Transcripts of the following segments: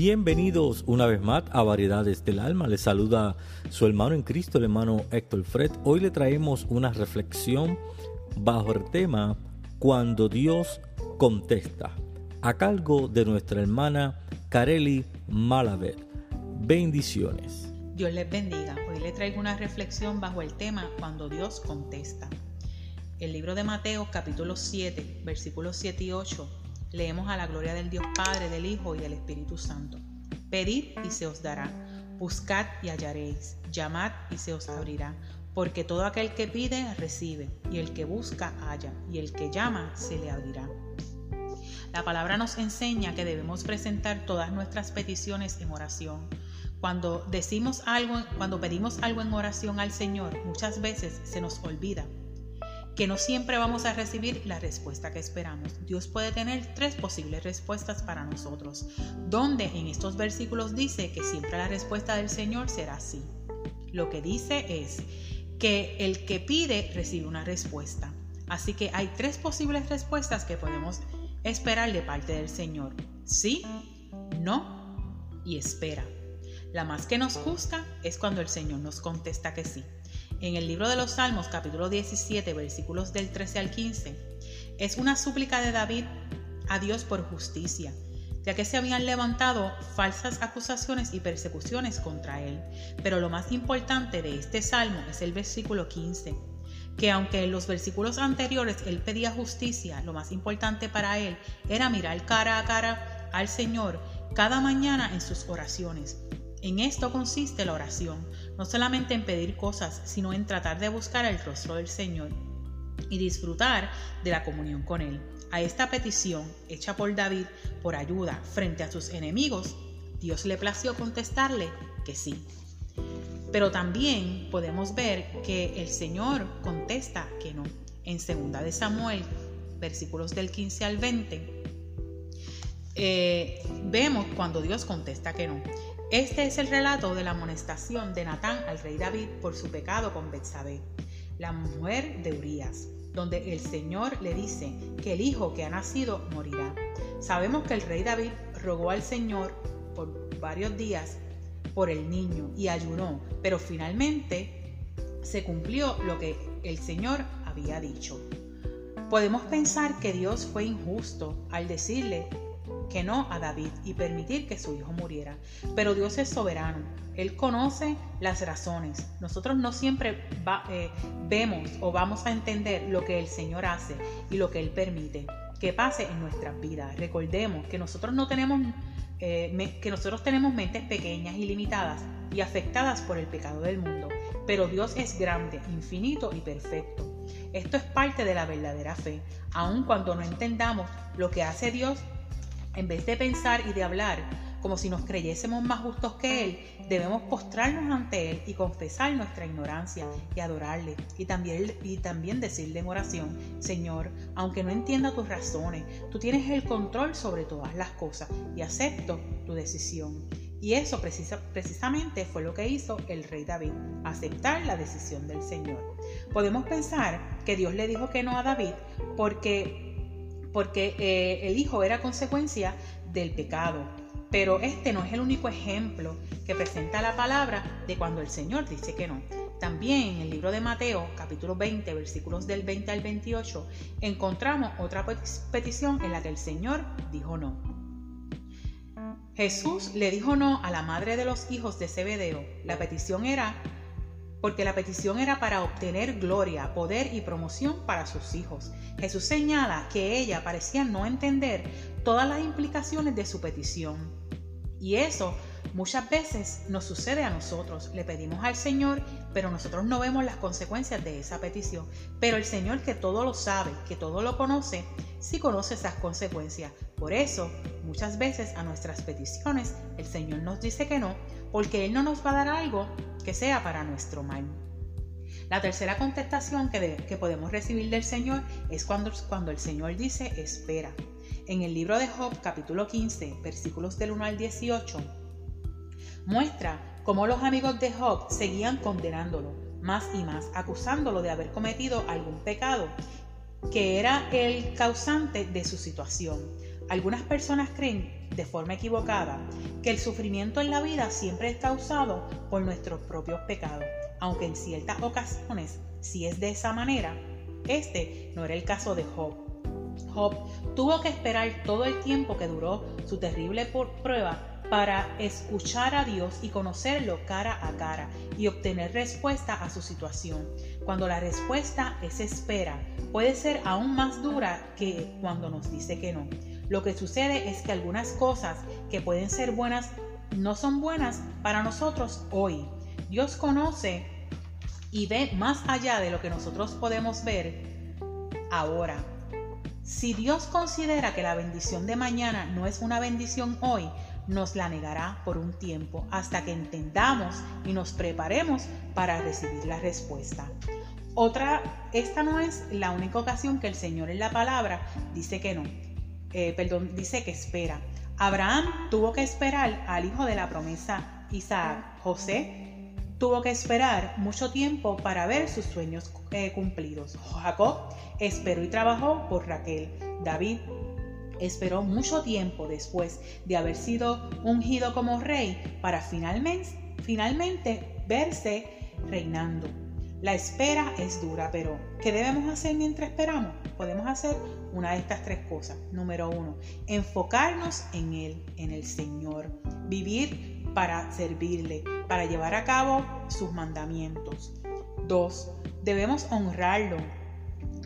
Bienvenidos una vez más a Variedades del Alma. Les saluda su hermano en Cristo, el hermano Héctor Fred. Hoy le traemos una reflexión bajo el tema Cuando Dios contesta, a cargo de nuestra hermana Kareli Malavet. Bendiciones. Dios les bendiga. Hoy le traigo una reflexión bajo el tema Cuando Dios contesta. El libro de Mateo capítulo 7, versículos 7 y 8 leemos a la gloria del Dios Padre, del Hijo y del Espíritu Santo. Pedid y se os dará, buscad y hallaréis, llamad y se os abrirá, porque todo aquel que pide recibe, y el que busca halla, y el que llama se le abrirá. La palabra nos enseña que debemos presentar todas nuestras peticiones en oración. Cuando decimos algo, cuando pedimos algo en oración al Señor, muchas veces se nos olvida que no siempre vamos a recibir la respuesta que esperamos. Dios puede tener tres posibles respuestas para nosotros, donde en estos versículos dice que siempre la respuesta del Señor será sí. Lo que dice es que el que pide recibe una respuesta. Así que hay tres posibles respuestas que podemos esperar de parte del Señor. Sí, no y espera. La más que nos gusta es cuando el Señor nos contesta que sí en el libro de los Salmos capítulo 17 versículos del 13 al 15 es una súplica de David a Dios por justicia, ya que se habían levantado falsas acusaciones y persecuciones contra él. Pero lo más importante de este salmo es el versículo 15, que aunque en los versículos anteriores él pedía justicia, lo más importante para él era mirar cara a cara al Señor cada mañana en sus oraciones en esto consiste la oración, no solamente en pedir cosas, sino en tratar de buscar el rostro del Señor y disfrutar de la comunión con Él. A esta petición, hecha por David por ayuda frente a sus enemigos, Dios le plació contestarle que sí. Pero también podemos ver que el Señor contesta que no. En 2 de Samuel, versículos del 15 al 20, eh, vemos cuando Dios contesta que no. Este es el relato de la amonestación de Natán al rey David por su pecado con Betsabé, la mujer de Urías, donde el Señor le dice que el hijo que ha nacido morirá. Sabemos que el rey David rogó al Señor por varios días por el niño y ayunó, pero finalmente se cumplió lo que el Señor había dicho. Podemos pensar que Dios fue injusto al decirle que no a David y permitir que su hijo muriera. Pero Dios es soberano. Él conoce las razones. Nosotros no siempre eh, vemos o vamos a entender lo que el Señor hace y lo que Él permite que pase en nuestras vidas. Recordemos que nosotros no tenemos eh, que nosotros tenemos mentes pequeñas y limitadas y afectadas por el pecado del mundo, pero Dios es grande, infinito y perfecto. Esto es parte de la verdadera fe, aun cuando no entendamos lo que hace Dios en vez de pensar y de hablar como si nos creyésemos más justos que Él, debemos postrarnos ante Él y confesar nuestra ignorancia y adorarle. Y también, y también decirle en oración, Señor, aunque no entienda tus razones, tú tienes el control sobre todas las cosas y acepto tu decisión. Y eso precisamente fue lo que hizo el rey David, aceptar la decisión del Señor. Podemos pensar que Dios le dijo que no a David porque porque eh, el hijo era consecuencia del pecado. Pero este no es el único ejemplo que presenta la palabra de cuando el Señor dice que no. También en el libro de Mateo, capítulo 20, versículos del 20 al 28, encontramos otra petición en la que el Señor dijo no. Jesús le dijo no a la madre de los hijos de Zebedeo. La petición era porque la petición era para obtener gloria, poder y promoción para sus hijos. Jesús señala que ella parecía no entender todas las implicaciones de su petición. Y eso muchas veces nos sucede a nosotros. Le pedimos al Señor, pero nosotros no vemos las consecuencias de esa petición. Pero el Señor que todo lo sabe, que todo lo conoce, sí conoce esas consecuencias. Por eso muchas veces a nuestras peticiones el Señor nos dice que no, porque Él no nos va a dar algo que sea para nuestro mal. La tercera contestación que, que podemos recibir del Señor es cuando, cuando el Señor dice espera. En el libro de Job capítulo 15 versículos del 1 al 18 muestra cómo los amigos de Job seguían condenándolo más y más, acusándolo de haber cometido algún pecado que era el causante de su situación. Algunas personas creen, de forma equivocada, que el sufrimiento en la vida siempre es causado por nuestros propios pecados, aunque en ciertas ocasiones, si es de esa manera, este no era el caso de Job. Job tuvo que esperar todo el tiempo que duró su terrible prueba para escuchar a Dios y conocerlo cara a cara y obtener respuesta a su situación. Cuando la respuesta es espera, puede ser aún más dura que cuando nos dice que no. Lo que sucede es que algunas cosas que pueden ser buenas no son buenas para nosotros hoy. Dios conoce y ve más allá de lo que nosotros podemos ver ahora. Si Dios considera que la bendición de mañana no es una bendición hoy, nos la negará por un tiempo hasta que entendamos y nos preparemos para recibir la respuesta. Otra, esta no es la única ocasión que el Señor en la palabra dice que no, eh, perdón, dice que espera. Abraham tuvo que esperar al hijo de la promesa Isaac. José tuvo que esperar mucho tiempo para ver sus sueños eh, cumplidos. Jacob esperó y trabajó por Raquel. David esperó mucho tiempo después de haber sido ungido como rey para finalmente, finalmente verse reinando. La espera es dura, pero ¿qué debemos hacer mientras esperamos? Podemos hacer una de estas tres cosas. Número uno, enfocarnos en Él, en el Señor. Vivir para servirle, para llevar a cabo sus mandamientos. Dos, debemos honrarlo,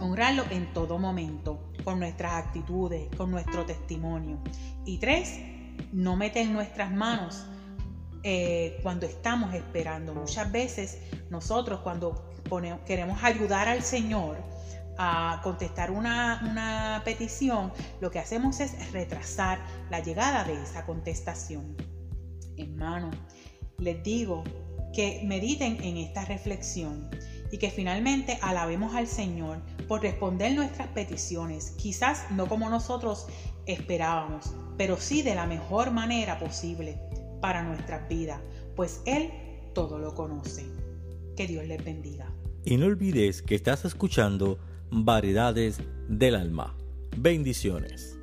honrarlo en todo momento con nuestras actitudes, con nuestro testimonio. Y tres, no meter nuestras manos eh, cuando estamos esperando. Muchas veces nosotros cuando queremos ayudar al Señor a contestar una, una petición, lo que hacemos es retrasar la llegada de esa contestación. Hermano, les digo que mediten en esta reflexión y que finalmente alabemos al Señor por responder nuestras peticiones, quizás no como nosotros esperábamos, pero sí de la mejor manera posible para nuestras vidas, pues Él todo lo conoce. Que Dios les bendiga. Y no olvides que estás escuchando Variedades del Alma. Bendiciones.